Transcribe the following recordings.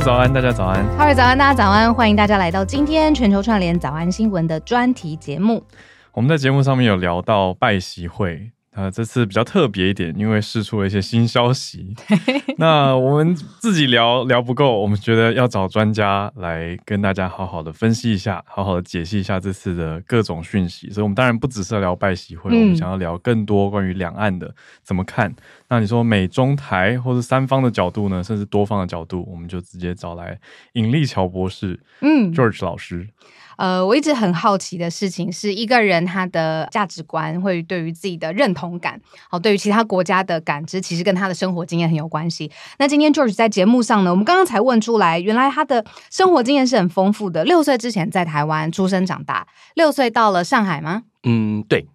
早安，大家早安。哈喽早安，大家早安。欢迎大家来到今天全球串联早安新闻的专题节目。我们在节目上面有聊到拜习会。呃，这次比较特别一点，因为释出了一些新消息。那我们自己聊聊不够，我们觉得要找专家来跟大家好好的分析一下，好好的解析一下这次的各种讯息。所以，我们当然不只是要聊拜习会，嗯，我们想要聊更多关于两岸的怎么看。那你说美中台或者三方的角度呢，甚至多方的角度，我们就直接找来尹力桥博士，嗯，George 老师。呃，我一直很好奇的事情是，一个人他的价值观会对于自己的认同感，好，对于其他国家的感知，其实跟他的生活经验很有关系。那今天 George 在节目上呢，我们刚刚才问出来，原来他的生活经验是很丰富的。六岁之前在台湾出生长大，六岁到了上海吗？嗯，对。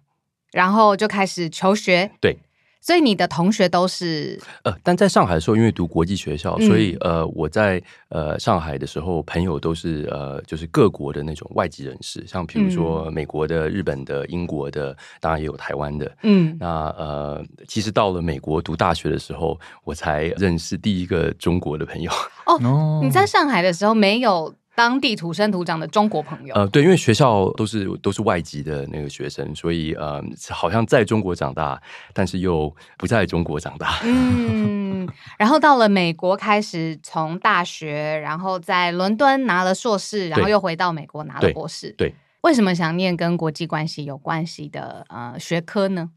然后就开始求学。对。所以你的同学都是呃，但在上海的时候，因为读国际学校，嗯、所以呃，我在呃上海的时候，朋友都是呃，就是各国的那种外籍人士，像比如说美国的、日本的、英国的，当然也有台湾的。嗯，那呃，其实到了美国读大学的时候，我才认识第一个中国的朋友。哦，你在上海的时候没有？当地土生土长的中国朋友，呃，对，因为学校都是都是外籍的那个学生，所以呃，好像在中国长大，但是又不在中国长大。嗯，然后到了美国，开始从大学，然后在伦敦拿了硕士，然后又回到美国拿了博士。对，对，为什么想念跟国际关系有关系的呃学科呢？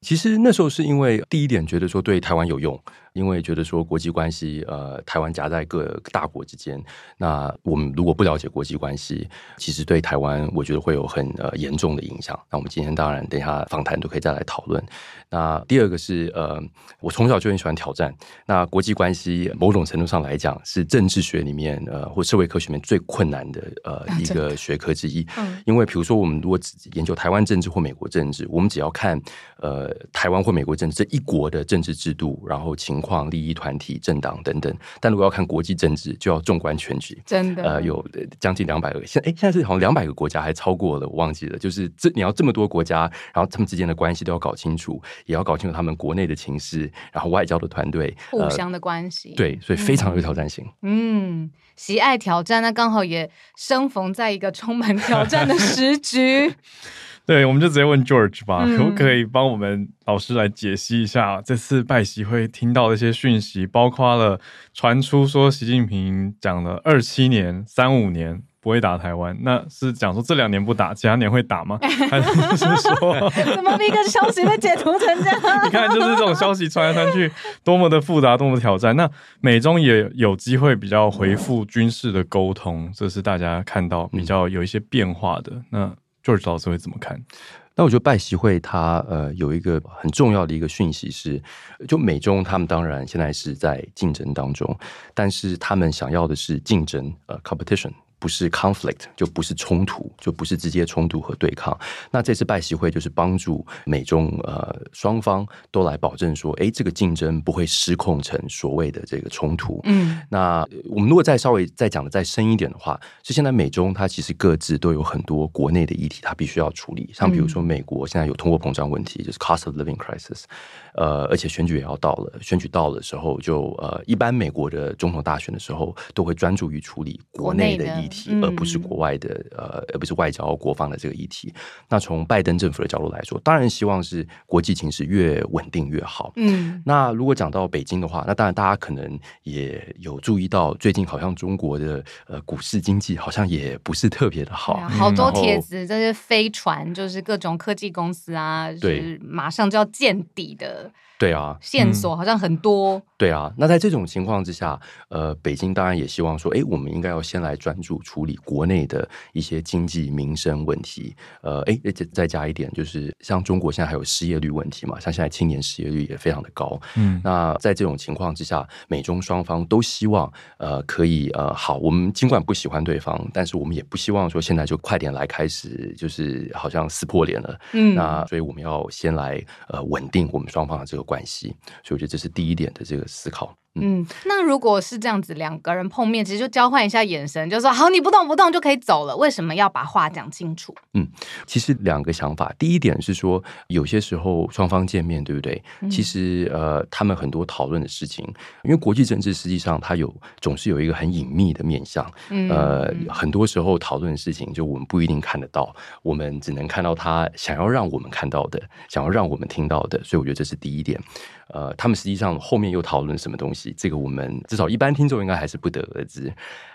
其实那时候是因为第一点觉得说对台湾有用。因为觉得说国际关系，呃，台湾夹在各大国之间，那我们如果不了解国际关系，其实对台湾我觉得会有很呃严重的影响。那我们今天当然等一下访谈都可以再来讨论。那第二个是呃，我从小就很喜欢挑战。那国际关系某种程度上来讲是政治学里面呃或社会科学里面最困难的呃一个学科之一。嗯。因为比如说我们如果只研究台湾政治或美国政治，我们只要看呃台湾或美国政治这一国的政治制度，然后情况。利益团体、政党等等，但如果要看国际政治，就要纵观全局。真的，呃，有将近两百个，现哎，现在是好像两百个国家，还超过了，我忘记了。就是这你要这么多国家，然后他们之间的关系都要搞清楚，也要搞清楚他们国内的情势，然后外交的团队互相的关系、呃。对，所以非常有挑战性。嗯，喜爱挑战，那刚好也生逢在一个充满挑战的时局。对，我们就直接问 George 吧，嗯、可不可以帮我们老师来解析一下这次拜习会听到的一些讯息，包括了传出说习近平讲了二七年、三五年不会打台湾，那是讲说这两年不打，其他年会打吗？还是说 怎么一个消息被解读成这样？你看，就是这种消息传来传去，多么的复杂，多么的挑战。那美中也有机会比较回复军事的沟通，这是大家看到比较有一些变化的那。George 老师会怎么看？那我觉得拜习会它呃有一个很重要的一个讯息是，就美中他们当然现在是在竞争当中，但是他们想要的是竞争呃 competition。不是 conflict，就不是冲突，就不是直接冲突和对抗。那这次拜习会就是帮助美中呃双方都来保证说，哎，这个竞争不会失控成所谓的这个冲突。嗯，那我们如果再稍微再讲的再深一点的话，是现在美中它其实各自都有很多国内的议题，它必须要处理。像比如说美国现在有通货膨胀问题，就是 cost of living crisis。呃，而且选举也要到了，选举到了的时候就，就呃，一般美国的总统大选的时候，都会专注于处理国内的议题，而不是国外的，呃，而不是外交国防的这个议题。那从拜登政府的角度来说，当然希望是国际情势越稳定越好。嗯，那如果讲到北京的话，那当然大家可能也有注意到，最近好像中国的呃股市经济好像也不是特别的好，啊、好多帖子，这些飞船就是各种科技公司啊，就是马上就要见底的。对啊，线索好像很多。对啊，那在这种情况之下，呃，北京当然也希望说，哎，我们应该要先来专注处理国内的一些经济民生问题。呃，哎，再再加一点，就是像中国现在还有失业率问题嘛，像现在青年失业率也非常的高。嗯，那在这种情况之下，美中双方都希望，呃，可以，呃，好，我们尽管不喜欢对方，但是我们也不希望说现在就快点来开始，就是好像撕破脸了。嗯，那所以我们要先来，呃，稳定我们双方的这个关系。所以我觉得这是第一点的这个。思考。嗯，那如果是这样子，两个人碰面，其实就交换一下眼神，就说好，你不动不动就可以走了。为什么要把话讲清楚？嗯，其实两个想法。第一点是说，有些时候双方见面，对不对？嗯、其实呃，他们很多讨论的事情，因为国际政治实际上它有总是有一个很隐秘的面向。嗯，呃，很多时候讨论的事情，就我们不一定看得到，我们只能看到他想要让我们看到的，想要让我们听到的。所以我觉得这是第一点。呃，他们实际上后面又讨论什么东西？这个我们至少一般听众应该还是不得而知。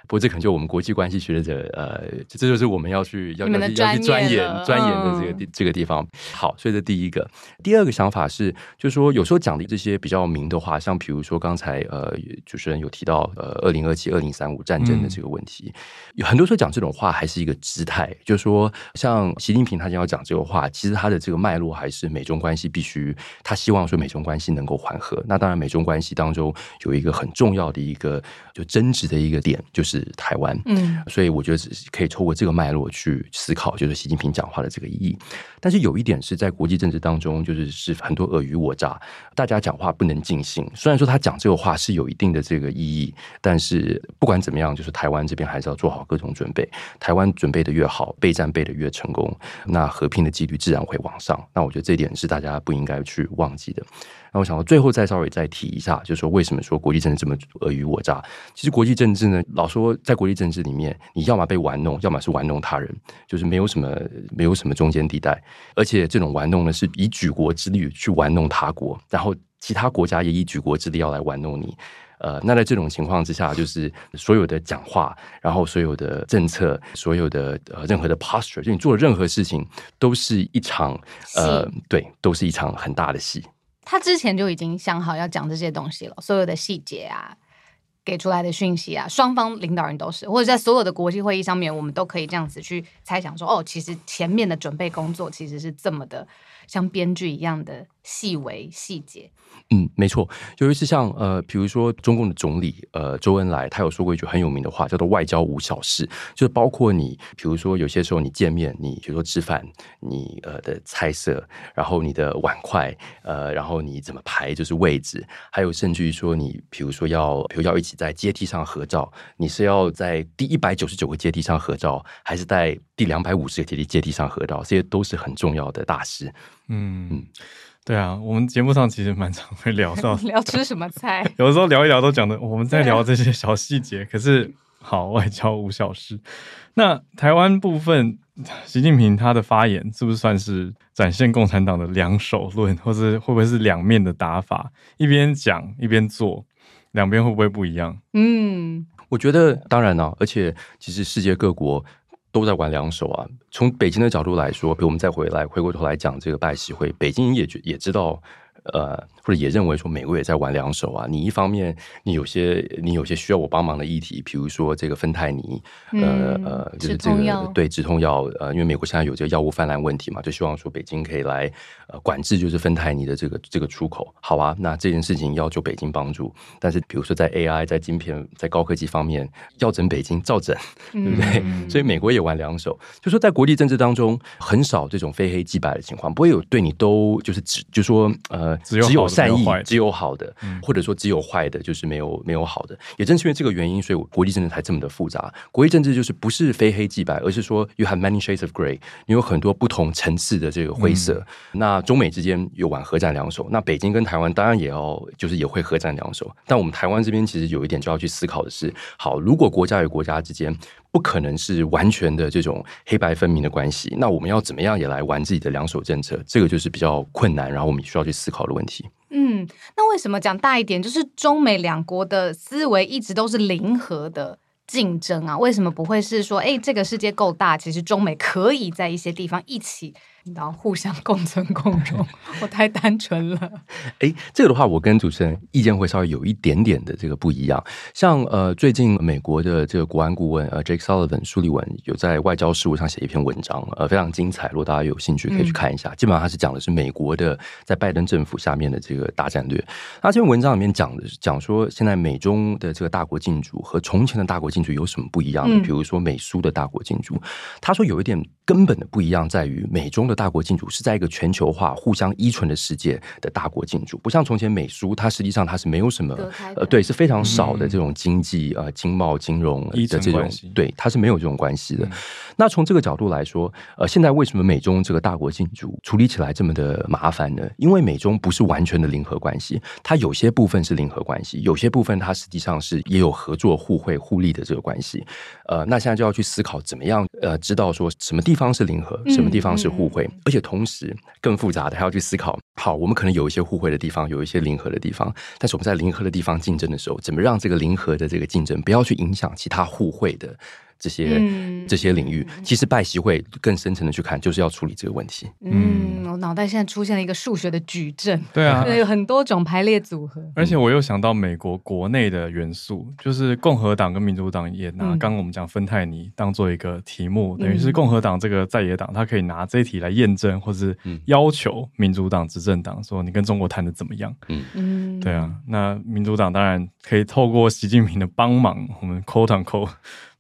不过这可能就我们国际关系学者，呃，这就是我们要去要要去要去钻研钻研的这个地、嗯、这个地方。好，所以这第一个，第二个想法是，就是说有时候讲的这些比较明的话，像比如说刚才呃主持人有提到呃二零二七二零三五战争的这个问题，嗯、有很多时候讲这种话还是一个姿态，就是说像习近平他要讲这个话，其实他的这个脉络还是美中关系必须，他希望说美中关系能够缓和。那当然，美中关系当中有一个很重要的一个就争执的一个点，就是。台湾，嗯，所以我觉得是可以透过这个脉络去思考，就是习近平讲话的这个意义。但是有一点是在国际政治当中，就是是很多尔虞我诈，大家讲话不能尽兴。虽然说他讲这个话是有一定的这个意义，但是不管怎么样，就是台湾这边还是要做好各种准备。台湾准备的越好，备战备的越成功，那和平的几率自然会往上。那我觉得这一点是大家不应该去忘记的。那我想到最后再稍微再提一下，就是说为什么说国际政治这么尔虞我诈？其实国际政治呢，老说在国际政治里面，你要么被玩弄，要么是玩弄他人，就是没有什么没有什么中间地带。而且这种玩弄呢，是以举国之力去玩弄他国，然后其他国家也以举国之力要来玩弄你。呃，那在这种情况之下，就是所有的讲话，然后所有的政策，所有的呃任何的 posture，就你做的任何事情，都是一场呃，对，都是一场很大的戏。他之前就已经想好要讲这些东西了，所有的细节啊，给出来的讯息啊，双方领导人都是，或者在所有的国际会议上面，我们都可以这样子去猜想说，哦，其实前面的准备工作其实是这么的像编剧一样的细微细节。嗯，没错，尤其是像呃，比如说中共的总理呃周恩来，他有说过一句很有名的话，叫做“外交无小事”，就是包括你，比如说有些时候你见面，你比如说吃饭，你呃的菜色，然后你的碗筷，呃，然后你怎么排就是位置，还有甚至于说你，比如说要，比如要一起在阶梯上合照，你是要在第一百九十九个阶梯上合照，还是在第两百五十个阶梯阶梯上合照？这些都是很重要的大事。嗯嗯。嗯对啊，我们节目上其实蛮常会聊到 聊吃什么菜，有的时候聊一聊都讲的我们在聊这些小细节。可是好，外交无小事。那台湾部分，习近平他的发言是不是算是展现共产党的两手论，或者会不会是两面的打法？一边讲一边做，两边会不会不一样？嗯，我觉得当然了啊，而且其实世界各国。都在玩两手啊！从北京的角度来说，比如我们再回来回过头来讲这个拜习会，北京也觉也知道。呃，或者也认为说美国也在玩两手啊。你一方面，你有些你有些需要我帮忙的议题，比如说这个芬太尼，呃、嗯、呃，就是这个对止痛药，呃，因为美国现在有这个药物泛滥问题嘛，就希望说北京可以来呃管制，就是芬太尼的这个这个出口。好啊，那这件事情要求北京帮助，但是比如说在 AI、在晶片、在高科技方面，要整北京照整，对不对？嗯、所以美国也玩两手，就说在国际政治当中，很少这种非黑即白的情况，不会有对你都就是只就说呃。只有，只有善意，只有好的，或者说只有坏的，就是没有没有好的。也正是因为这个原因，所以国际政治才这么的复杂。国际政治就是不是非黑即白，而是说 you have many shades of gray，你有很多不同层次的这个灰色。嗯、那中美之间有玩核战两手，那北京跟台湾当然也要就是也会核战两手。但我们台湾这边其实有一点就要去思考的是：好，如果国家与国家之间不可能是完全的这种黑白分明的关系，那我们要怎么样也来玩自己的两手政策？这个就是比较困难，然后我们需要去思考的问题。嗯，那为什么讲大一点，就是中美两国的思维一直都是零和的竞争啊？为什么不会是说，哎，这个世界够大，其实中美可以在一些地方一起。然后互相共存共荣，我太单纯了。哎，这个的话，我跟主持人意见会稍微有一点点的这个不一样。像呃，最近美国的这个国安顾问呃，Jake Sullivan 苏利文有在外交事务上写一篇文章，呃，非常精彩。如果大家有兴趣，可以去看一下。嗯、基本上他是讲的是美国的在拜登政府下面的这个大战略。那这篇文章里面讲的是讲说，现在美中的这个大国竞逐和从前的大国竞逐有什么不一样的？嗯、比如说美苏的大国竞逐，他说有一点根本的不一样在于美中的大国竞逐是在一个全球化、互相依存的世界的大国竞逐，不像从前美苏，它实际上它是没有什么呃，对，是非常少的这种经济呃经贸金融的这种，对，它是没有这种关系的。嗯、那从这个角度来说，呃，现在为什么美中这个大国竞逐处理起来这么的麻烦呢？因为美中不是完全的零和关系，它有些部分是零和关系，有些部分它实际上是也有合作、互惠、互利的这个关系。呃，那现在就要去思考怎么样呃，知道说什么地方是零和，什么地方是互惠，嗯而且同时更复杂的还要去思考。好，我们可能有一些互惠的地方，有一些零和的地方，但是我们在零和的地方竞争的时候，怎么让这个零和的这个竞争不要去影响其他互惠的？这些、嗯、这些领域，其实拜习会更深层的去看，就是要处理这个问题。嗯，我脑袋现在出现了一个数学的矩阵，对啊，有很多种排列组合。而且我又想到美国国内的元素，就是共和党跟民主党也拿刚刚我们讲芬太尼当做一个题目，嗯、等于是共和党这个在野党，他可以拿这一题来验证，或是要求民主党执政党说你跟中国谈的怎么样？嗯嗯，对啊，那民主党当然可以透过习近平的帮忙，我们 quote unquote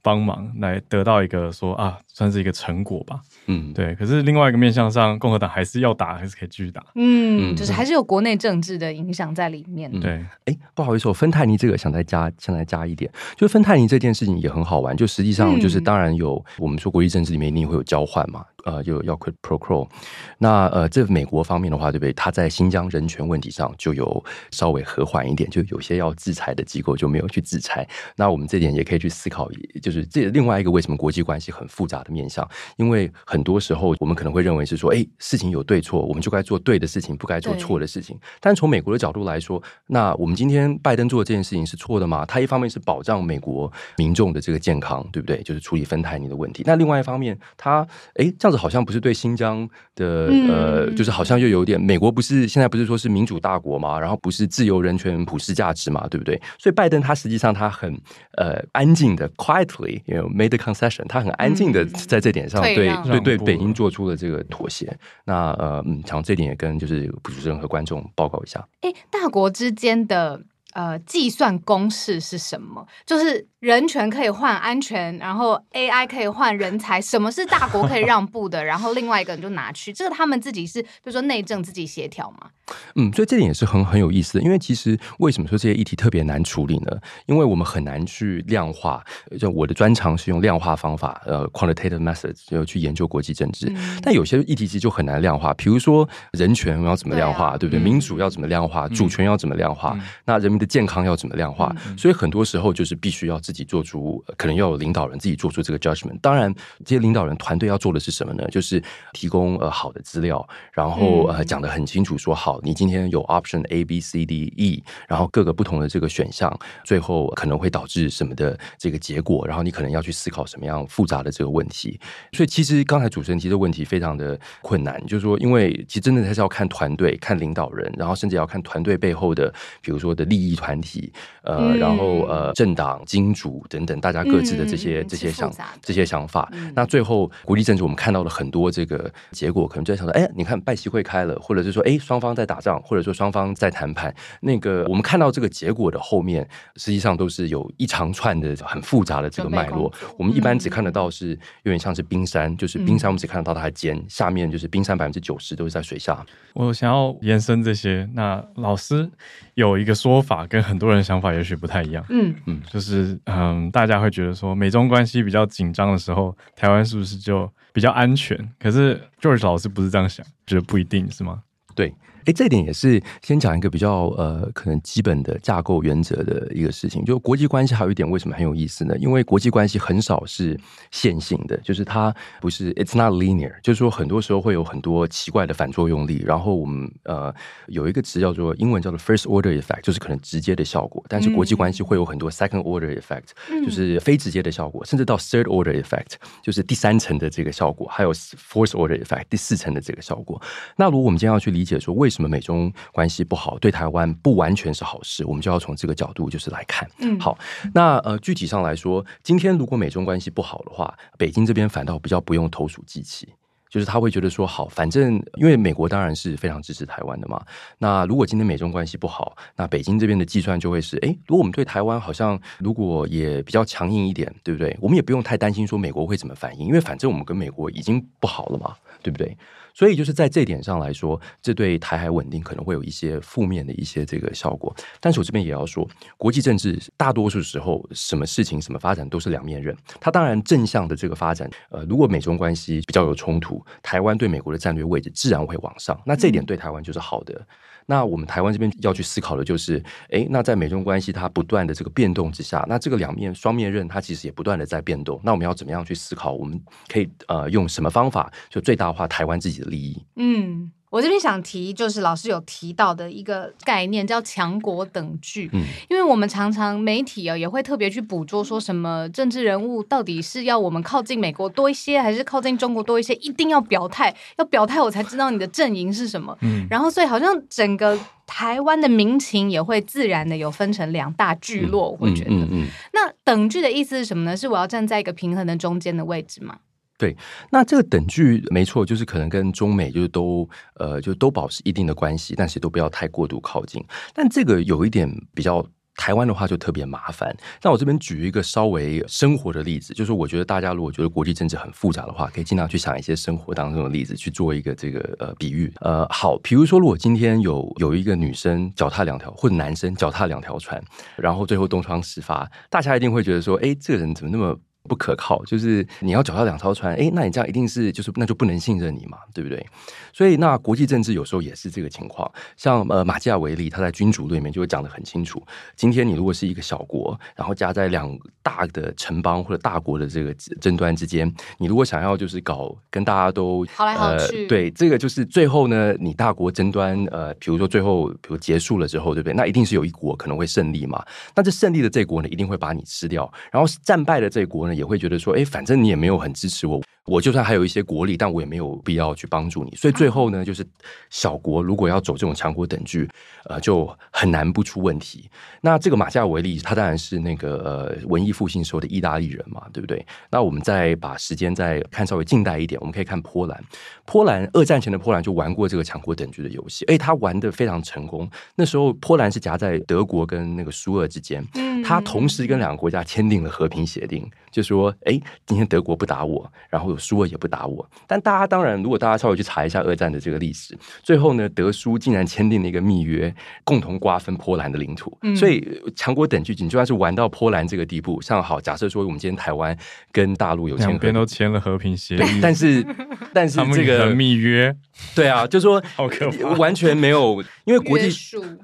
帮忙来得到一个说啊，算是一个成果吧。嗯，对。可是另外一个面向上，共和党还是要打，还是可以继续打。嗯，就是还是有国内政治的影响在里面。对，哎、嗯，不好意思，我芬太尼这个想再加，想再加一点，就芬太尼这件事情也很好玩。就实际上就是，当然有、嗯、我们说国际政治里面一定会有交换嘛。呃，就要 quid pro quo。那呃，这美国方面的话，对不对？他在新疆人权问题上就有稍微和缓一点，就有些要制裁的机构就没有去制裁。那我们这点也可以去思考，就是这另外一个为什么国际关系很复杂的面向？因为很多时候我们可能会认为是说，哎，事情有对错，我们就该做对的事情，不该做错的事情。对但从美国的角度来说，那我们今天拜登做的这件事情是错的吗？他一方面是保障美国民众的这个健康，对不对？就是处理芬太尼的问题。那另外一方面，他哎这样子。好像不是对新疆的呃，就是好像又有点美国不是现在不是说是民主大国嘛，然后不是自由人权普世价值嘛，对不对？所以拜登他实际上他很呃安静的 quietly you know made concession，他很安静的在这点上对对对北京做出了这个妥协。那呃嗯，想这点也跟就是主持人和观众报告一下。哎，大国之间的呃计算公式是什么？就是。人权可以换安全，然后 AI 可以换人才。什么是大国可以让步的？然后另外一个人就拿去，这个他们自己是，就是说内政自己协调嘛。嗯，所以这点也是很很有意思的。因为其实为什么说这些议题特别难处理呢？因为我们很难去量化。就我的专长是用量化方法，呃，quantitative methods 就去研究国际政治。嗯、但有些议题其实就很难量化。比如说人权要怎么量化，对，啊、对不对？嗯、民主要怎么量化？主权要怎么量化？嗯、那人民的健康要怎么量化？嗯、所以很多时候就是必须要。自己做出，可能要有领导人自己做出这个 judgment。当然，这些领导人团队要做的是什么呢？就是提供呃好的资料，然后呃讲得很清楚，说好，你今天有 option A B C D E，然后各个不同的这个选项，最后可能会导致什么的这个结果，然后你可能要去思考什么样复杂的这个问题。所以，其实刚才主持人提的问题非常的困难，就是说，因为其实真的还是要看团队、看领导人，然后甚至要看团队背后的，比如说的利益团体，呃，然后呃政党金主。主等等，大家各自的这些、嗯、这些想这些想法，嗯、那最后国际政治我们看到了很多这个结果，可能就在想说，哎，你看拜习会开了，或者是说，哎，双方在打仗，或者说双方在谈判，那个我们看到这个结果的后面，实际上都是有一长串的很复杂的这个脉络。我们一般只看得到是有点像是冰山，就是冰山，我们只看得到它的尖，嗯、下面就是冰山百分之九十都是在水下。我想要延伸这些，那老师有一个说法，跟很多人想法也许不太一样。嗯嗯，就是。嗯，大家会觉得说，美中关系比较紧张的时候，台湾是不是就比较安全？可是 George 老师不是这样想，觉得不一定是吗？对，哎，这点也是先讲一个比较呃，可能基本的架构原则的一个事情。就国际关系还有一点为什么很有意思呢？因为国际关系很少是线性的，就是它不是 it's not linear，就是说很多时候会有很多奇怪的反作用力。然后我们呃有一个词叫做英文叫做 first order effect，就是可能直接的效果。但是国际关系会有很多 second order effect，就是非直接的效果，甚至到 third order effect，就是第三层的这个效果，还有 fourth order effect，第四层的这个效果。那如果我们今天要去理解说为为什么美中关系不好，对台湾不完全是好事？我们就要从这个角度就是来看。嗯，好，那呃，具体上来说，今天如果美中关系不好的话，北京这边反倒比较不用投鼠忌器，就是他会觉得说，好，反正因为美国当然是非常支持台湾的嘛。那如果今天美中关系不好，那北京这边的计算就会是，哎，如果我们对台湾好像如果也比较强硬一点，对不对？我们也不用太担心说美国会怎么反应，因为反正我们跟美国已经不好了嘛，对不对？所以就是在这点上来说，这对台海稳定可能会有一些负面的一些这个效果。但是我这边也要说，国际政治大多数时候，什么事情、什么发展都是两面刃。它当然正向的这个发展，呃，如果美中关系比较有冲突，台湾对美国的战略位置自然会往上。那这一点对台湾就是好的。那我们台湾这边要去思考的就是，哎，那在美中关系它不断的这个变动之下，那这个两面双面刃它其实也不断的在变动。那我们要怎么样去思考？我们可以呃用什么方法就最大化台湾自己的利益？嗯。我这边想提，就是老师有提到的一个概念，叫强国等距。嗯，因为我们常常媒体啊也会特别去捕捉，说什么政治人物到底是要我们靠近美国多一些，还是靠近中国多一些？一定要表态，要表态我才知道你的阵营是什么。嗯，然后所以好像整个台湾的民情也会自然的有分成两大聚落。我会觉得，嗯，嗯，嗯，那等距的意思是什么呢？是我要站在一个平衡的中间的位置吗？对，那这个等距没错，就是可能跟中美就是都呃就都保持一定的关系，但是都不要太过度靠近。但这个有一点比较台湾的话就特别麻烦。那我这边举一个稍微生活的例子，就是我觉得大家如果觉得国际政治很复杂的话，可以尽量去想一些生活当中的例子去做一个这个呃比喻。呃，好，比如说如果今天有有一个女生脚踏两条，或者男生脚踏两条船，然后最后东窗事发，大家一定会觉得说，哎，这个人怎么那么不可靠，就是你要脚踏两条船，诶，那你这样一定是就是那就不能信任你嘛，对不对？所以那国际政治有时候也是这个情况。像呃马基雅维利，他在《君主论》里面就会讲的很清楚。今天你如果是一个小国，然后夹在两大的城邦或者大国的这个争端之间，你如果想要就是搞跟大家都好来好去，呃，对，这个就是最后呢，你大国争端呃，比如说最后比如结束了之后，对不对？那一定是有一国可能会胜利嘛。那这胜利的这国呢，一定会把你吃掉，然后战败的这国呢。也会觉得说，哎，反正你也没有很支持我。我就算还有一些国力，但我也没有必要去帮助你。所以最后呢，就是小国如果要走这种强国等距，呃，就很难不出问题。那这个马基雅维利，他当然是那个呃文艺复兴时候的意大利人嘛，对不对？那我们再把时间再看稍微近代一点，我们可以看波兰。波兰二战前的波兰就玩过这个强国等距的游戏，哎，他玩的非常成功。那时候波兰是夹在德国跟那个苏俄之间，他同时跟两个国家签订了和平协定，就说，哎，今天德国不打我，然后。苏俄也不打我，但大家当然，如果大家稍微去查一下二战的这个历史，最后呢，德苏竟然签订了一个密约，共同瓜分波兰的领土。嗯、所以强国等距，你就算是玩到波兰这个地步，像好，假设说我们今天台湾跟大陆有签，两边都签了和平协议，但是但是 这个密约，对啊，就说好可怕，完全没有，因为国际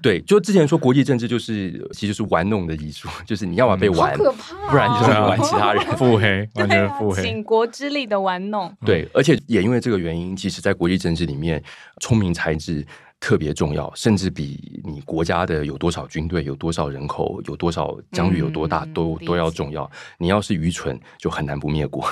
对，就之前说国际政治就是其实是玩弄的艺术，就是你要么被玩，哦、不然就是玩其他人，腹黑，完全腹黑，倾国之力的。玩弄对，而且也因为这个原因，其实，在国际政治里面，聪明才智特别重要，甚至比你国家的有多少军队、有多少人口、有多少疆域有多大，都都要重要。你要是愚蠢，就很难不灭国。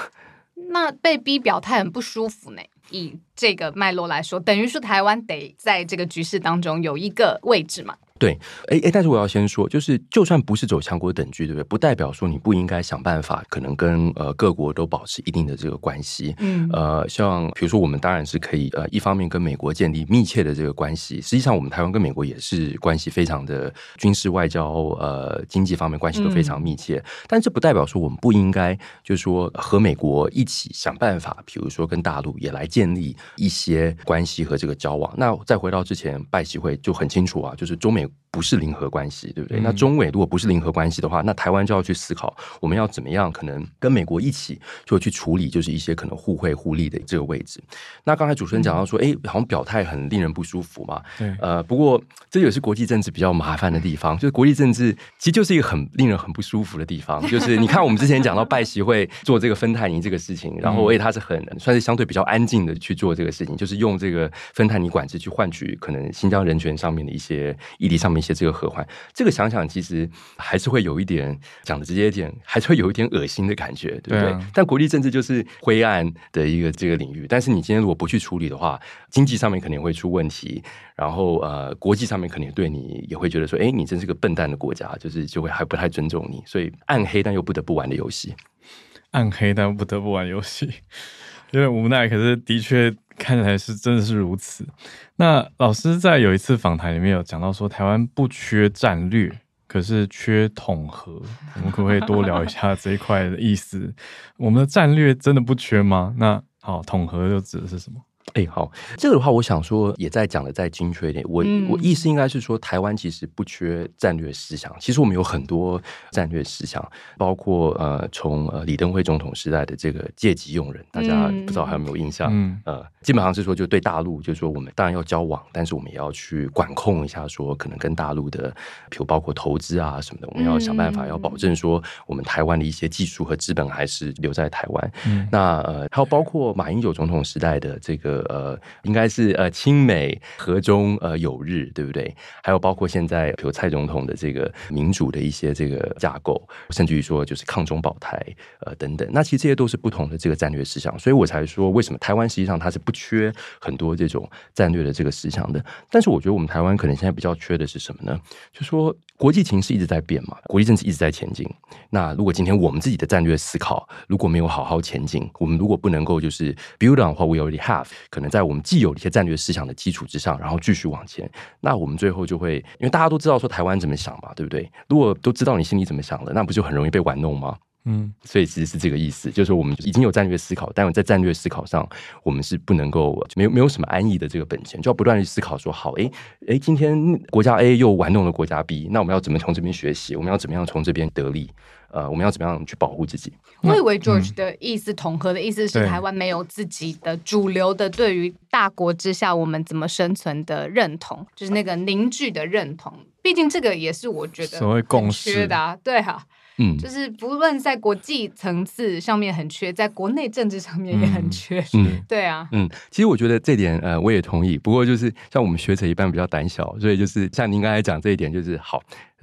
那被逼表态很不舒服呢？以这个脉络来说，等于是台湾得在这个局势当中有一个位置嘛？对，哎哎，但是我要先说，就是就算不是走强国等距，对不对？不代表说你不应该想办法，可能跟呃各国都保持一定的这个关系。嗯，呃，像比如说，我们当然是可以呃，一方面跟美国建立密切的这个关系。实际上，我们台湾跟美国也是关系非常的军事、外交、呃经济方面关系都非常密切。嗯、但这不代表说我们不应该，就是说和美国一起想办法，比如说跟大陆也来建立一些关系和这个交往。那再回到之前拜习会就很清楚啊，就是中美。美不是零和关系，对不对？嗯、那中美如果不是零和关系的话，那台湾就要去思考，我们要怎么样可能跟美国一起就去处理，就是一些可能互惠互利的这个位置。那刚才主持人讲到说，哎、嗯，好像表态很令人不舒服嘛。对。呃，不过这也是国际政治比较麻烦的地方，就是国际政治其实就是一个很令人很不舒服的地方。就是你看，我们之前讲到拜习会做这个芬太尼这个事情，然后哎，他是很算是相对比较安静的去做这个事情，就是用这个芬太尼管制去换取可能新疆人权上面的一些议题上面一些这个合欢。这个想想，其实还是会有一点讲的直接一点，还是会有一点恶心的感觉，对不对？对啊。但国际政治就是灰暗的一个这个领域。但是你今天如果不去处理的话，经济上面肯定会出问题，然后呃，国际上面肯定对你也会觉得说，哎，你真是个笨蛋的国家，就是就会还不太尊重你。所以暗黑但又不得不玩的游戏，暗黑但又不得不玩游戏，有点无奈。可是的确看起来是真的是如此。那老师在有一次访谈里面有讲到说，台湾不缺战略，可是缺统合。我们可不可以多聊一下这一块的意思？我们的战略真的不缺吗？那好，统合又指的是什么？哎、欸，好，这个的话，我想说，也再讲的再精确一点。我、嗯、我意思应该是说，台湾其实不缺战略思想。其实我们有很多战略思想，包括呃，从呃李登辉总统时代的这个借机用人，大家不知道还有没有印象？嗯，呃，基本上是说，就对大陆，就是说我们当然要交往，但是我们也要去管控一下，说可能跟大陆的，比如包括投资啊什么的，我们要想办法要保证说，我们台湾的一些技术和资本还是留在台湾。嗯，那呃，还有包括马英九总统时代的这个。呃，应该是呃，亲美和中呃友日，对不对？还有包括现在比如蔡总统的这个民主的一些这个架构，甚至于说就是抗中保台呃等等，那其实这些都是不同的这个战略思想，所以我才说为什么台湾实际上它是不缺很多这种战略的这个思想的。但是我觉得我们台湾可能现在比较缺的是什么呢？就说国际情势一直在变嘛，国际政治一直在前进。那如果今天我们自己的战略思考如果没有好好前进，我们如果不能够就是 build on what we already have，可能在我们既有的一些战略思想的基础之上，然后继续往前，那我们最后就会，因为大家都知道说台湾怎么想嘛，对不对？如果都知道你心里怎么想了，那不就很容易被玩弄吗？嗯，所以其实是这个意思，就是说我们已经有战略思考，但在战略思考上，我们是不能够没有没有什么安逸的这个本钱，就要不断去思考说，好，哎哎，今天国家 A 又玩弄了国家 B，那我们要怎么从这边学习？我们要怎么样从这边得利？呃，我们要怎么样去保护自己？我以为 George 的意思，统合的意思是台湾没有自己的主流的对于大国之下我们怎么生存的认同，就是那个凝聚的认同。毕竟这个也是我觉得所谓共识的，对啊。嗯，就是不论在国际层次上面很缺，在国内政治上面也很缺。嗯，对啊，嗯，其实我觉得这点呃我也同意。不过就是像我们学者一般比较胆小，所以就是像您刚才讲这一点，就是好。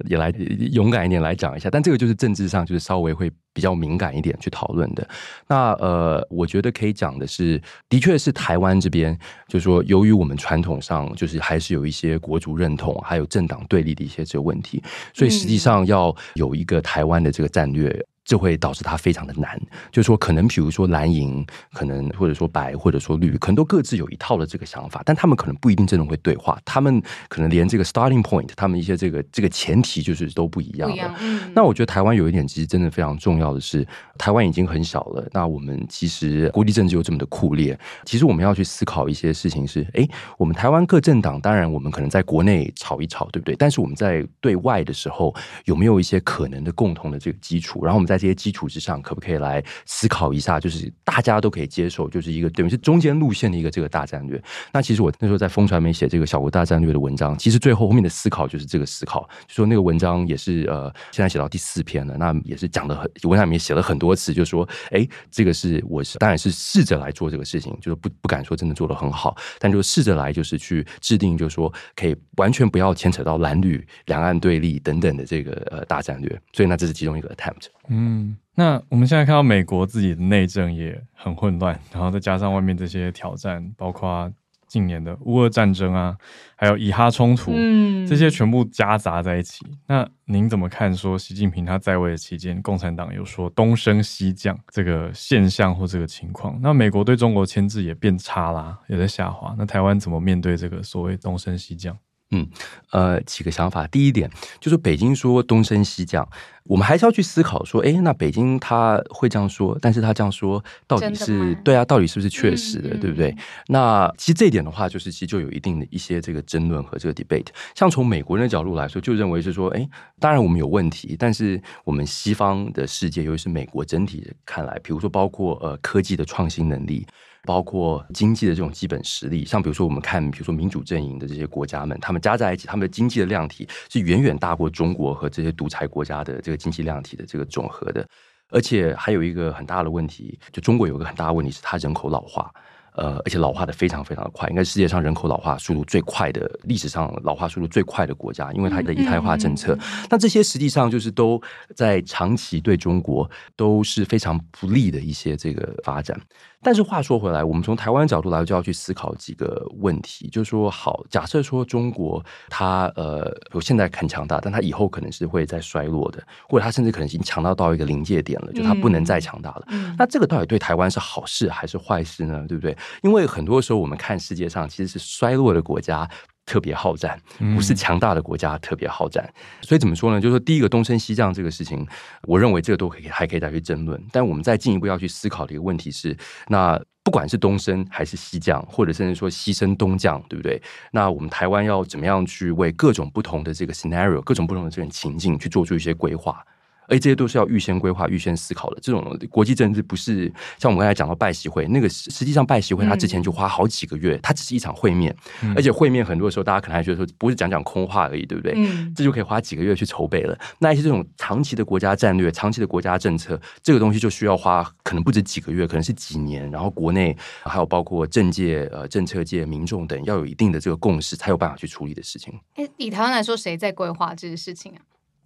也来勇敢一点来讲一下，但这个就是政治上就是稍微会比较敏感一点去讨论的。那呃，我觉得可以讲的是，的确是台湾这边，就是说，由于我们传统上就是还是有一些国族认同，还有政党对立的一些这个问题，所以实际上要有一个台湾的这个战略。这会导致它非常的难，就是说，可能比如说蓝银，可能或者说白，或者说绿，可能都各自有一套的这个想法，但他们可能不一定真的会对话，他们可能连这个 starting point，他们一些这个这个前提就是都不一样的。样嗯、那我觉得台湾有一点其实真的非常重要的是，台湾已经很小了，那我们其实国际政治又这么的酷烈，其实我们要去思考一些事情是，哎，我们台湾各政党，当然我们可能在国内吵一吵，对不对？但是我们在对外的时候，有没有一些可能的共同的这个基础？然后我们在在这些基础之上，可不可以来思考一下？就是大家都可以接受，就是一个等于是中间路线的一个这个大战略。那其实我那时候在风传媒写这个小国大战略的文章，其实最后后面的思考就是这个思考，就说那个文章也是呃，现在写到第四篇了，那也是讲的很文章里面写了很多次，就说哎，这个是我是当然是试着来做这个事情，就是不不敢说真的做得很好，但就试着来就是去制定，就是说可以完全不要牵扯到蓝绿两岸对立等等的这个呃大战略。所以那这是其中一个 attempt。嗯，那我们现在看到美国自己的内政也很混乱，然后再加上外面这些挑战，包括近年的乌俄战争啊，还有以哈冲突，嗯，这些全部夹杂在一起。那您怎么看？说习近平他在位的期间，共产党有说东升西降这个现象或这个情况？那美国对中国牵制也变差啦，也在下滑。那台湾怎么面对这个所谓东升西降？嗯，呃，几个想法。第一点就是北京说东升西降，我们还是要去思考说，哎，那北京他会这样说，但是他这样说到底是对啊？到底是不是确实的，嗯、对不对？那其实这一点的话，就是其实就有一定的一些这个争论和这个 debate。像从美国人的角度来说，就认为是说，哎，当然我们有问题，但是我们西方的世界，尤其是美国整体看来，比如说包括呃科技的创新能力。包括经济的这种基本实力，像比如说我们看，比如说民主阵营的这些国家们，他们加在一起，他们的经济的量体是远远大过中国和这些独裁国家的这个经济量体的这个总和的。而且还有一个很大的问题，就中国有一个很大的问题是它人口老化，呃，而且老化的非常非常的快，应该是世界上人口老化速度最快的，历史上老化速度最快的国家，因为它的一胎化政策。那这些实际上就是都在长期对中国都是非常不利的一些这个发展。但是话说回来，我们从台湾角度来，就要去思考几个问题，就是说，好，假设说中国它呃，有现在很强大，但它以后可能是会再衰落的，或者它甚至可能已经强大到一个临界点了，就它不能再强大了。嗯、那这个到底对台湾是好事还是坏事呢？对不对？因为很多时候我们看世界上其实是衰落的国家。特别好战，不是强大的国家特别好战，嗯、所以怎么说呢？就是说，第一个东升西降这个事情，我认为这个都可以还可以再去争论。但我们再进一步要去思考的一个问题是，那不管是东升还是西降，或者甚至说西升东降，对不对？那我们台湾要怎么样去为各种不同的这个 scenario，各种不同的这种情境去做出一些规划？而这些都是要预先规划、预先思考的。这种国际政治不是像我们刚才讲到拜习会那个，实际上拜习会他之前就花好几个月，它只是一场会面，而且会面很多的时候大家可能还觉得说不是讲讲空话而已，对不对？这就可以花几个月去筹备了。那一些这种长期的国家战略、长期的国家政策，这个东西就需要花可能不止几个月，可能是几年。然后国内还有包括政界、呃政策界、民众等要有一定的这个共识，才有办法去处理的事情。诶，以台湾来说，谁在规划这些事情啊？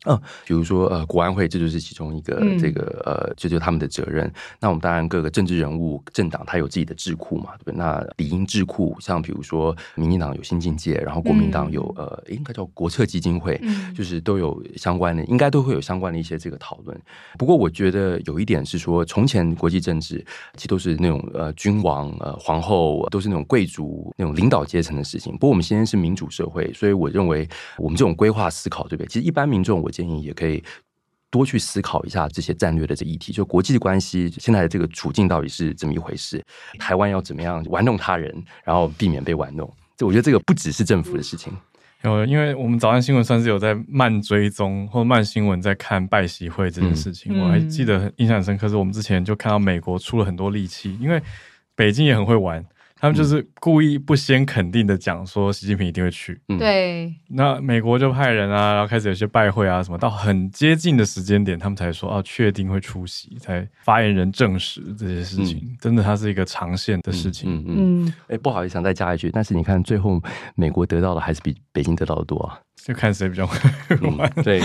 嗯，比如说呃，国安会这就是其中一个这个呃，这就是他们的责任。那我们当然各个政治人物、政党，他有自己的智库嘛，对不对？那理应智库，像比如说民进党有新境界，然后国民党有呃，应该叫国策基金会，就是都有相关的，应该都会有相关的一些这个讨论。不过我觉得有一点是说，从前国际政治其实都是那种呃君王呃皇后都是那种贵族那种领导阶层的事情。不过我们现在是民主社会，所以我认为我们这种规划思考，对不对？其实一般民众。我建议也可以多去思考一下这些战略的这议题，就国际关系现在的这个处境到底是怎么一回事？台湾要怎么样玩弄他人，然后避免被玩弄？这我觉得这个不只是政府的事情。有，因为我们早安新闻算是有在慢追踪或慢新闻在看拜习会这件事情，嗯、我还记得印象很深刻，是我们之前就看到美国出了很多力气，因为北京也很会玩。他们就是故意不先肯定的讲说习近平一定会去，对。那美国就派人啊，然后开始有些拜会啊什么，到很接近的时间点，他们才说啊确定会出席，才发言人证实这些事情。嗯、真的，它是一个长线的事情。嗯嗯。哎、嗯，不好意思，想再加一句，但是你看最后美国得到的还是比北京得到的多啊，就看谁比较会玩。嗯、对。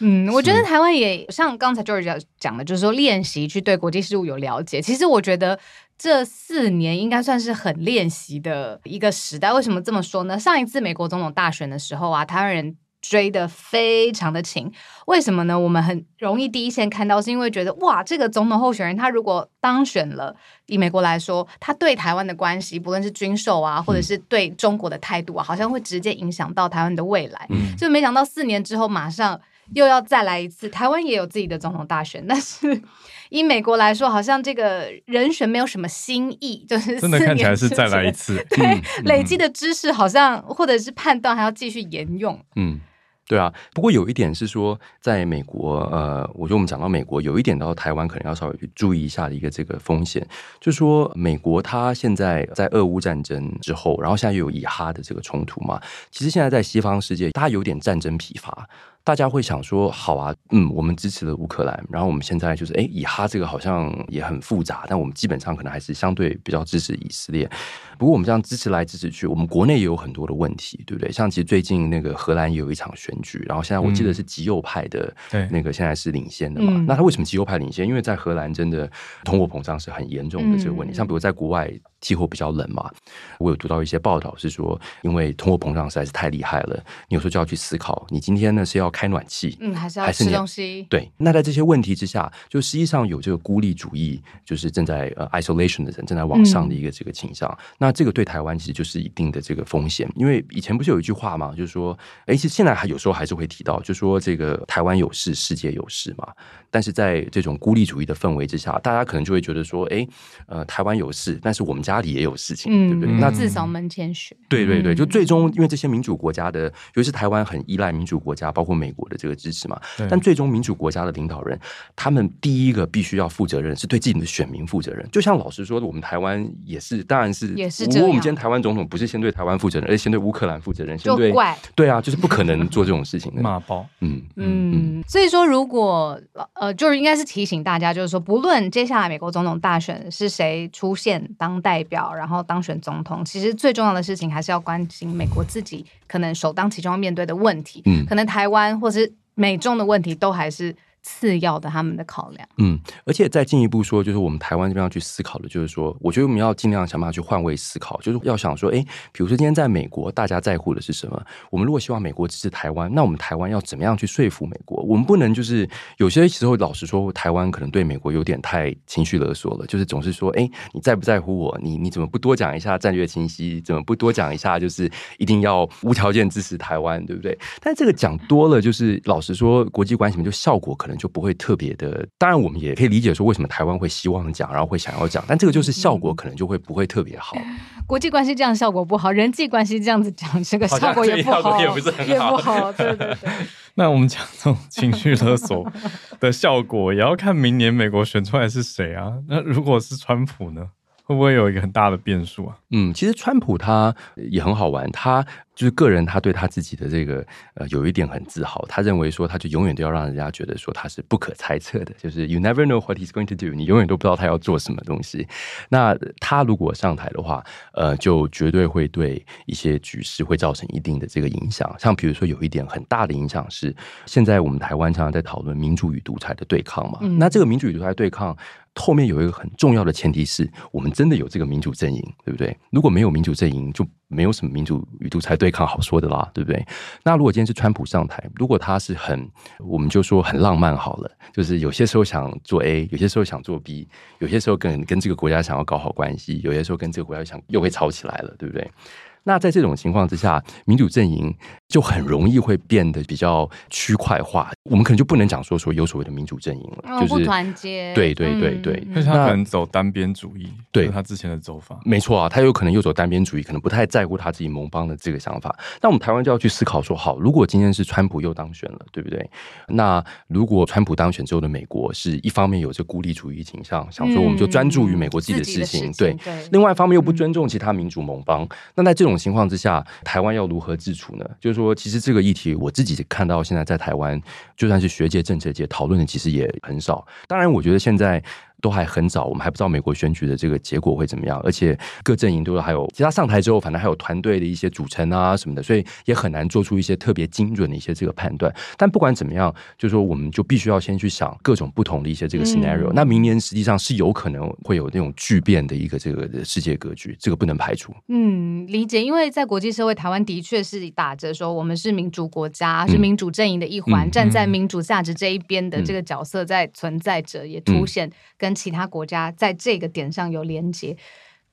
嗯，我觉得台湾也像刚才 George 讲的，就是说练习去对国际事务有了解。其实我觉得。这四年应该算是很练习的一个时代。为什么这么说呢？上一次美国总统大选的时候啊，台湾人追得非常的勤。为什么呢？我们很容易第一线看到，是因为觉得哇，这个总统候选人他如果当选了，以美国来说，他对台湾的关系，不论是军售啊，或者是对中国的态度啊，好像会直接影响到台湾的未来。嗯，就没想到四年之后，马上又要再来一次。台湾也有自己的总统大选，但是。以美国来说，好像这个人选没有什么新意，就是真的看起来是再来一次，对，嗯、累积的知识好像或者是判断还要继续沿用。嗯，对啊。不过有一点是说，在美国，呃，我觉得我们讲到美国，有一点到台湾可能要稍微去注意一下的一个这个风险，就是说美国它现在在俄乌战争之后，然后现在又有以哈的这个冲突嘛，其实现在在西方世界，它有点战争疲乏。大家会想说，好啊，嗯，我们支持了乌克兰，然后我们现在就是，哎，以哈这个好像也很复杂，但我们基本上可能还是相对比较支持以色列。不过我们这样支持来支持去，我们国内也有很多的问题，对不对？像其实最近那个荷兰也有一场选举，然后现在我记得是极右派的，那个现在是领先的嘛。嗯、那他为什么极右派领先？因为在荷兰真的通货膨胀是很严重的这个问题，嗯、像比如在国外。气候比较冷嘛，我有读到一些报道是说，因为通货膨胀实在是太厉害了，你有时候就要去思考，你今天呢是要开暖气，嗯，还是要吃东西。对，那在这些问题之下，就实际上有这个孤立主义，就是正在呃 isolation 的人正在往上的一个这个倾向。嗯、那这个对台湾其实就是一定的这个风险，因为以前不是有一句话嘛，就是说，哎，其实现在还有时候还是会提到，就说这个台湾有事，世界有事嘛。但是在这种孤立主义的氛围之下，大家可能就会觉得说，哎，呃，台湾有事，但是我们家里也有事情，嗯、对不对？那至少门前雪。对对对，就最终因为这些民主国家的，尤其是台湾很依赖民主国家，包括美国的这个支持嘛。但最终民主国家的领导人，他们第一个必须要负责任，是对自己的选民负责任。就像老实说的，我们台湾也是，当然是也是。如果我们今天台湾总统不是先对台湾负责任，而是先对乌克兰负责任，先对怪 对啊，就是不可能做这种事情的。骂包，嗯嗯嗯。所以说，如果呃，就是应该是。提醒大家，就是说，不论接下来美国总统大选是谁出现当代表，然后当选总统，其实最重要的事情还是要关心美国自己可能首当其冲要面对的问题。嗯，可能台湾或是美中的问题都还是。次要的他们的考量，嗯，而且再进一步说，就是我们台湾这边要去思考的，就是说，我觉得我们要尽量想办法去换位思考，就是要想说，哎，比如说今天在美国，大家在乎的是什么？我们如果希望美国支持台湾，那我们台湾要怎么样去说服美国？我们不能就是有些时候，老实说，台湾可能对美国有点太情绪勒索了，就是总是说，哎，你在不在乎我？你你怎么不多讲一下战略清晰？怎么不多讲一下，就是一定要无条件支持台湾，对不对？但这个讲多了，就是老实说，国际关系嘛，就效果可能。就不会特别的，当然我们也可以理解说为什么台湾会希望讲，然后会想要讲，但这个就是效果可能就会不会特别好。国际关系这样效果不好，人际关系这样子讲，这个效果也不好，也不是很好，也不好。对对对。那我们讲这种情绪勒索的效果，也要看明年美国选出来是谁啊？那如果是川普呢？会不会有一个很大的变数啊？嗯，其实川普他也很好玩，他就是个人，他对他自己的这个呃有一点很自豪，他认为说他就永远都要让人家觉得说他是不可猜测的，就是 you never know what he's going to do，你永远都不知道他要做什么东西。那他如果上台的话，呃，就绝对会对一些局势会造成一定的这个影响。像比如说有一点很大的影响是，现在我们台湾常常在讨论民主与独裁的对抗嘛，嗯、那这个民主与独裁对抗。后面有一个很重要的前提是我们真的有这个民主阵营，对不对？如果没有民主阵营，就没有什么民主与独裁对抗好说的啦，对不对？那如果今天是川普上台，如果他是很，我们就说很浪漫好了，就是有些时候想做 A，有些时候想做 B，有些时候跟跟这个国家想要搞好关系，有些时候跟这个国家想又会吵起来了，对不对？那在这种情况之下，民主阵营就很容易会变得比较区块化。我们可能就不能讲说说有所谓的民主阵营了，就是不团结。对对对对，但是他可能走单边主义，对他之前的走法，没错啊，他有可能又走单边主义，可能不太在乎他自己盟邦的这个想法。那我们台湾就要去思考说，好，如果今天是川普又当选了，对不对？那如果川普当选之后的美国是一方面有着孤立主义倾向，想说我们就专注于美国自己的事情，对，另外一方面又不尊重其他民主盟邦，那在这种。这种情况之下，台湾要如何自处呢？就是说，其实这个议题，我自己看到现在在台湾，就算是学界、政策界讨论的，其实也很少。当然，我觉得现在。都还很早，我们还不知道美国选举的这个结果会怎么样，而且各阵营都还有，其他上台之后，反正还有团队的一些组成啊什么的，所以也很难做出一些特别精准的一些这个判断。但不管怎么样，就是说我们就必须要先去想各种不同的一些这个 scenario。嗯、那明年实际上是有可能会有那种巨变的一个这个世界格局，这个不能排除。嗯，理解，因为在国际社会，台湾的确是打着说我们是民主国家，是民主阵营的一环，嗯、站在民主价值这一边的这个角色在存在着，也凸显跟其他国家在这个点上有连接。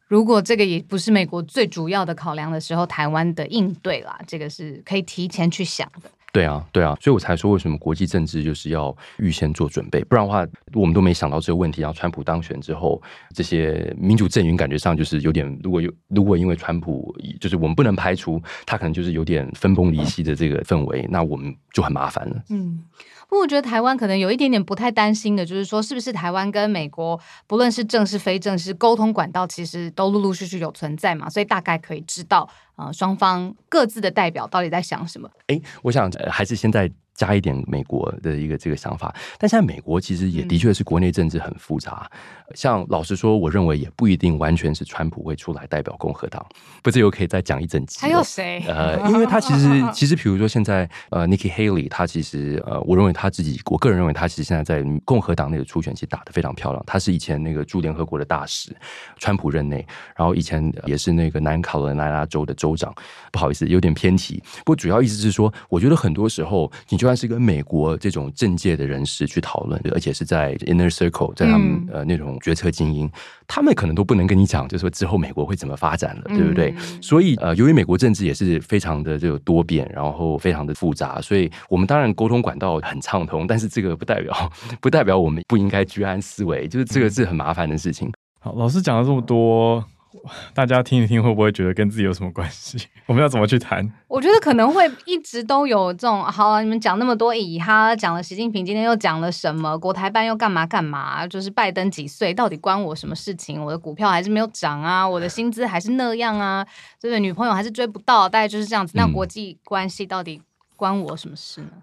如果这个也不是美国最主要的考量的时候，台湾的应对啦，这个是可以提前去想的。对啊，对啊，所以我才说为什么国际政治就是要预先做准备，不然的话，我们都没想到这个问题。然后川普当选之后，这些民主阵营感觉上就是有点，如果有如果因为川普，就是我们不能排除他可能就是有点分崩离析的这个氛围，那我们就很麻烦了。嗯。不过我觉得台湾可能有一点点不太担心的，就是说，是不是台湾跟美国不论是正式非正式沟通管道，其实都陆陆续续有存在嘛，所以大概可以知道，呃，双方各自的代表到底在想什么。哎，我想还是现在。加一点美国的一个这个想法，但现在美国其实也的确是国内政治很复杂。嗯、像老实说，我认为也不一定完全是川普会出来代表共和党，不是又可以再讲一整集？还有谁？呃，因为他其实 其实比如说现在呃，Nikki Haley，他其实呃，我认为他自己，我个人认为他其实现在在共和党内的初选其实打得非常漂亮。他是以前那个驻联合国的大使，川普任内，然后以前也是那个南卡罗来纳州的州长。不好意思，有点偏题。不过主要意思是说，我觉得很多时候你就算是跟美国这种政界的人士去讨论，而且是在 inner circle，在他们、嗯、呃那种决策精英，他们可能都不能跟你讲，就是说之后美国会怎么发展了，对不对？嗯、所以呃，由于美国政治也是非常的这个多变，然后非常的复杂，所以我们当然沟通管道很畅通，但是这个不代表 不代表我们不应该居安思危，就是这个是很麻烦的事情。好，老师讲了这么多。大家听一听，会不会觉得跟自己有什么关系？我们要怎么去谈？我觉得可能会一直都有这种。好啊，你们讲那么多，以哈讲了习近平，今天又讲了什么？国台办又干嘛干嘛？就是拜登几岁，到底关我什么事情？我的股票还是没有涨啊，我的薪资还是那样啊，对不对？女朋友还是追不到，大概就是这样子。那国际关系到底关我什么事呢？嗯，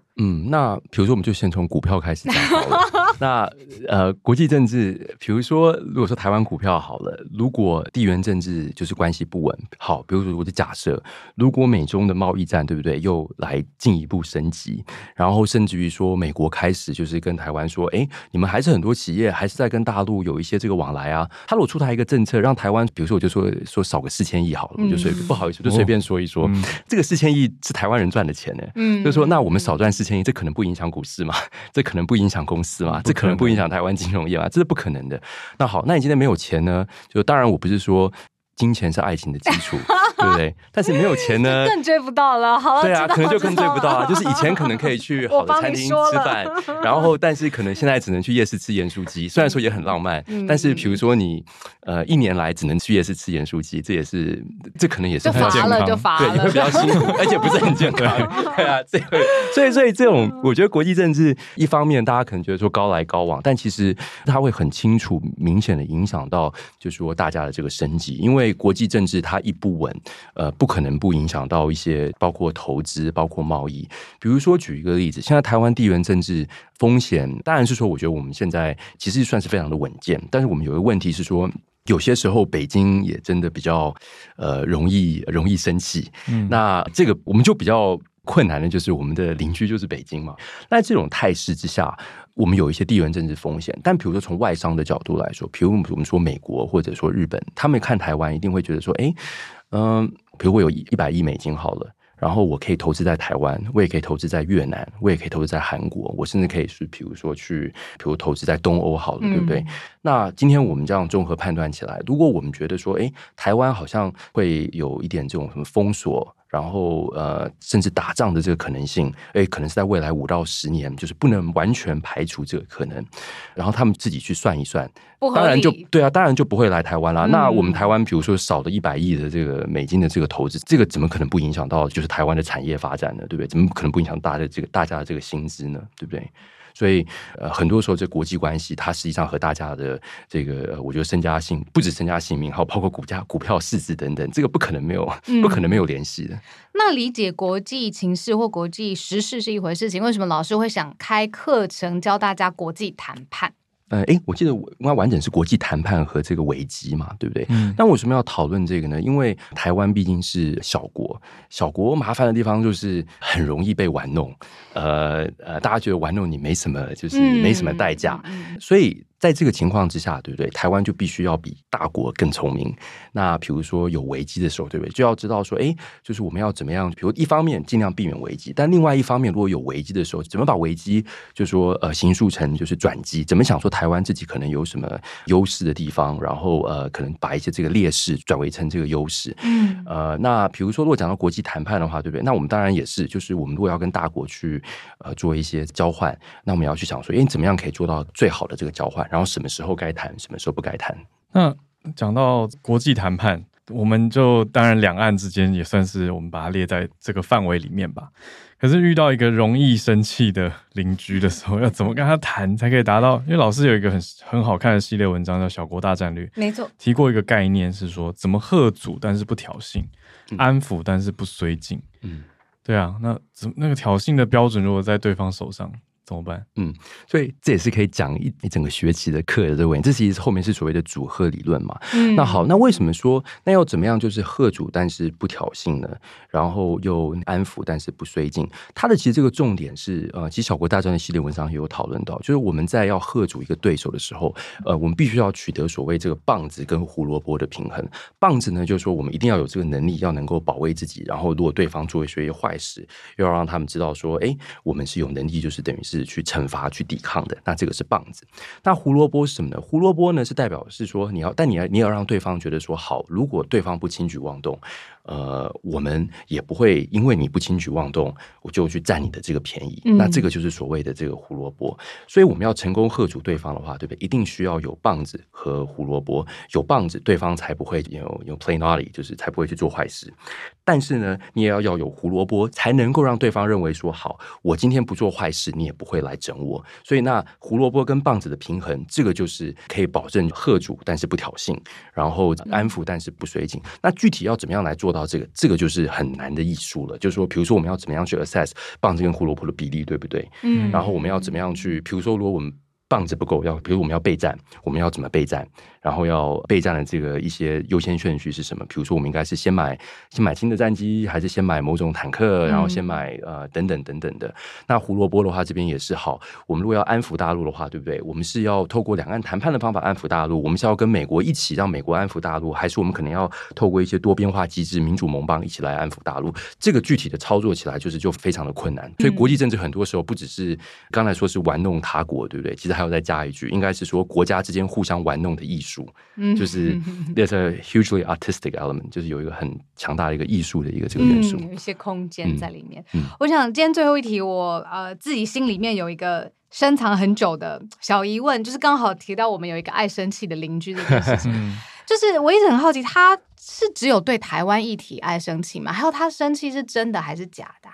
那比如说，我们就先从股票开始讲好了。那呃，国际政治，比如说，如果说台湾股票好了，如果地缘政治就是关系不稳，好，比如说我就假设，如果美中的贸易战，对不对，又来进一步升级，然后甚至于说美国开始就是跟台湾说，哎，你们还是很多企业还是在跟大陆有一些这个往来啊。他如果出台一个政策，让台湾，比如说我就说说少个四千亿好了，我就随、嗯、不好意思，就随便说一说，哦嗯、这个四千亿是台湾人赚的钱呢，嗯，就是说那我们少赚四这可能不影响股市嘛？这可能不影响公司嘛？这可能不影响台湾金融业啊，这是不可能的。那好，那你今天没有钱呢？就当然，我不是说。金钱是爱情的基础，对不对？但是没有钱呢，更追不到了。好了，对啊，可能就更追不到啊。就是以前可能可以去 好的餐厅吃饭，然后但是可能现在只能去夜市吃盐酥鸡。虽然说也很浪漫，但是比如说你呃一年来只能去夜市吃盐酥鸡，这也是这可能也是很健康，就乏了，对，也会比较辛苦，而且不是很健康。对啊，这个所以所以这种我觉得国际政治一方面大家可能觉得说高来高往，但其实它会很清楚明显的影响到，就是说大家的这个生计，因为。国际政治它一不稳，呃，不可能不影响到一些，包括投资，包括贸易。比如说，举一个例子，现在台湾地缘政治风险，当然是说，我觉得我们现在其实算是非常的稳健。但是我们有一个问题是说，有些时候北京也真的比较呃容易容易生气。嗯，那这个我们就比较困难的，就是我们的邻居就是北京嘛。那这种态势之下。我们有一些地缘政治风险，但比如说从外商的角度来说，比如我们说美国或者说日本，他们看台湾一定会觉得说，哎，嗯、呃，比如我有一百亿美金好了，然后我可以投资在台湾，我也可以投资在越南，我也可以投资在韩国，我甚至可以是比如说去，比如投资在东欧好了，对不对？嗯、那今天我们这样综合判断起来，如果我们觉得说，哎，台湾好像会有一点这种什么封锁。然后呃，甚至打仗的这个可能性，诶，可能是在未来五到十年，就是不能完全排除这个可能。然后他们自己去算一算，当然就对啊，当然就不会来台湾啦。嗯、那我们台湾，比如说少了一百亿的这个美金的这个投资，这个怎么可能不影响到就是台湾的产业发展呢？对不对？怎么可能不影响大家的这个大家的这个薪资呢？对不对？所以，呃，很多时候这国际关系，它实际上和大家的这个，我觉得身家性不止身家性命，还有包括股价、股票市值等等，这个不可能没有，不可能没有联系的。嗯。那理解国际情势或国际时事是一回事情，为什么老师会想开课程教大家国际谈判？呃，诶，我记得我应该完整是国际谈判和这个危机嘛，对不对？嗯。那为什么要讨论这个呢？因为台湾毕竟是小国，小国麻烦的地方就是很容易被玩弄。呃呃，大家觉得玩弄你没什么，就是没什么代价，嗯、所以。在这个情况之下，对不对？台湾就必须要比大国更聪明。那比如说有危机的时候，对不对？就要知道说，哎，就是我们要怎么样？比如一方面尽量避免危机，但另外一方面，如果有危机的时候，怎么把危机，就说呃，形塑成就是转机？怎么想说台湾自己可能有什么优势的地方，然后呃，可能把一些这个劣势转为成这个优势？嗯，呃，那比如说如果讲到国际谈判的话，对不对？那我们当然也是，就是我们如果要跟大国去呃做一些交换，那我们要去想说，哎，怎么样可以做到最好的这个交换？然后什么时候该谈，什么时候不该谈？那讲到国际谈判，我们就当然两岸之间也算是我们把它列在这个范围里面吧。可是遇到一个容易生气的邻居的时候，要怎么跟他谈才可以达到？因为老师有一个很很好看的系列文章叫《小国大战略》，没错，提过一个概念是说怎么喝阻，但是不挑衅；安抚，但是不绥靖。嗯，对啊，那怎那个挑衅的标准如果在对方手上？怎么办？嗯，所以这也是可以讲一一整个学期的课的这个问题。这其实后面是所谓的主吓理论嘛。嗯，那好，那为什么说那要怎么样就是吓主但是不挑衅呢？然后又安抚但是不绥靖？它的其实这个重点是呃，其实小国大专的系列文章也有讨论到，就是我们在要吓主一个对手的时候，呃，我们必须要取得所谓这个棒子跟胡萝卜的平衡。棒子呢，就是说我们一定要有这个能力，要能够保卫自己。然后如果对方做一些坏事，又要让他们知道说，哎，我们是有能力，就是等于是。去惩罚、去抵抗的，那这个是棒子。那胡萝卜是什么呢？胡萝卜呢是代表是说你要，但你要你要让对方觉得说好，如果对方不轻举妄动。呃，我们也不会因为你不轻举妄动，我就去占你的这个便宜。嗯、那这个就是所谓的这个胡萝卜。所以我们要成功吓阻对方的话，对不对？一定需要有棒子和胡萝卜。有棒子，对方才不会有有 play naughty，就是才不会去做坏事。但是呢，你也要要有胡萝卜，才能够让对方认为说好，我今天不做坏事，你也不会来整我。所以那胡萝卜跟棒子的平衡，这个就是可以保证喝阻，但是不挑衅，然后安抚，但是不绥靖。那具体要怎么样来做到？到这个，这个就是很难的艺术了。就是说，比如说，我们要怎么样去 assess 棒子跟胡萝卜的比例，对不对？嗯。然后我们要怎么样去，比如说，如果我们棒子不够，要比如我们要备战，我们要怎么备战？然后要备战的这个一些优先顺序是什么？比如说，我们应该是先买先买新的战机，还是先买某种坦克，然后先买呃等等等等的。那胡萝卜的话，这边也是好。我们如果要安抚大陆的话，对不对？我们是要透过两岸谈判的方法安抚大陆，我们是要跟美国一起让美国安抚大陆，还是我们可能要透过一些多边化机制、民主盟邦一起来安抚大陆？这个具体的操作起来就是就非常的困难。所以国际政治很多时候不只是刚才说是玩弄他国，对不对？其实还要再加一句，应该是说国家之间互相玩弄的艺术。嗯，就是 there's a hugely artistic element，就是有一个很强大的一个艺术的一个这个元素，嗯、有一些空间在里面。嗯嗯、我想今天最后一题我，我呃自己心里面有一个深藏很久的小疑问，就是刚好提到我们有一个爱生气的邻居这件事情，就是我一直很好奇，他是只有对台湾议题爱生气吗？还有他生气是真的还是假的？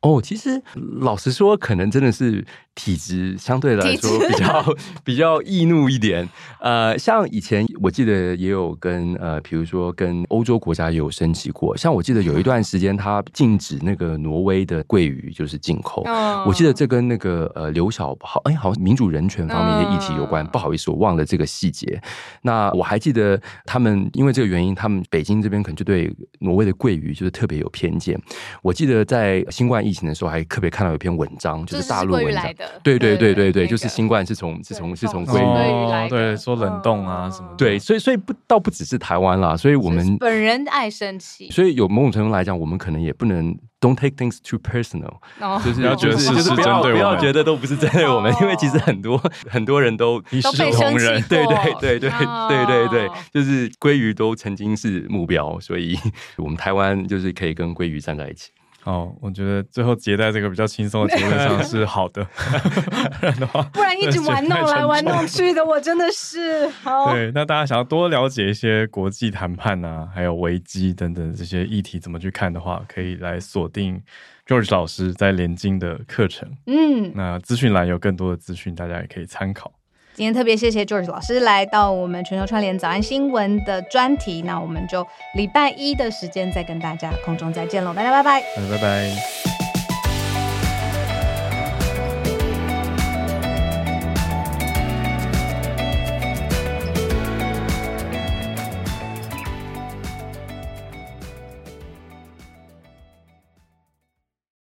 哦，其实老实说，可能真的是体质相对来说比较比较易怒一点。呃，像以前我记得也有跟呃，比如说跟欧洲国家也有升级过。像我记得有一段时间，他禁止那个挪威的鲑鱼就是进口。哦、我记得这跟那个呃刘晓好哎，好像民主人权方面的议题有关。哦、不好意思，我忘了这个细节。那我还记得他们因为这个原因，他们北京这边可能就对挪威的鲑鱼就是特别有偏见。我记得在。新冠疫情的时候，还特别看到一篇文章，就是大陆文章，对对对对对，就是新冠是从是从是从鲑鱼来，对，说冷冻啊什么，对，所以所以不倒不只是台湾啦，所以我们本人爱生气，所以有某种程度来讲，我们可能也不能 don't take things too personal，就是要觉得是针对我们。不要觉得都不是针对我们，因为其实很多很多人都一视同仁，对对对对对对对，就是鲑鱼都曾经是目标，所以 我们台湾就是可以跟鲑鱼站在一起。哦，我觉得最后结在这个比较轻松的结论上是好的，不然的话，不然一直玩弄来玩弄去的，我真的是。对，那大家想要多了解一些国际谈判啊，还有危机等等这些议题怎么去看的话，可以来锁定 George 老师在联经的课程。嗯，那资讯栏有更多的资讯，大家也可以参考。今天特别谢谢 George 老师来到我们全球串联早安新闻的专题，那我们就礼拜一的时间再跟大家空中再见喽，大家拜拜，拜拜。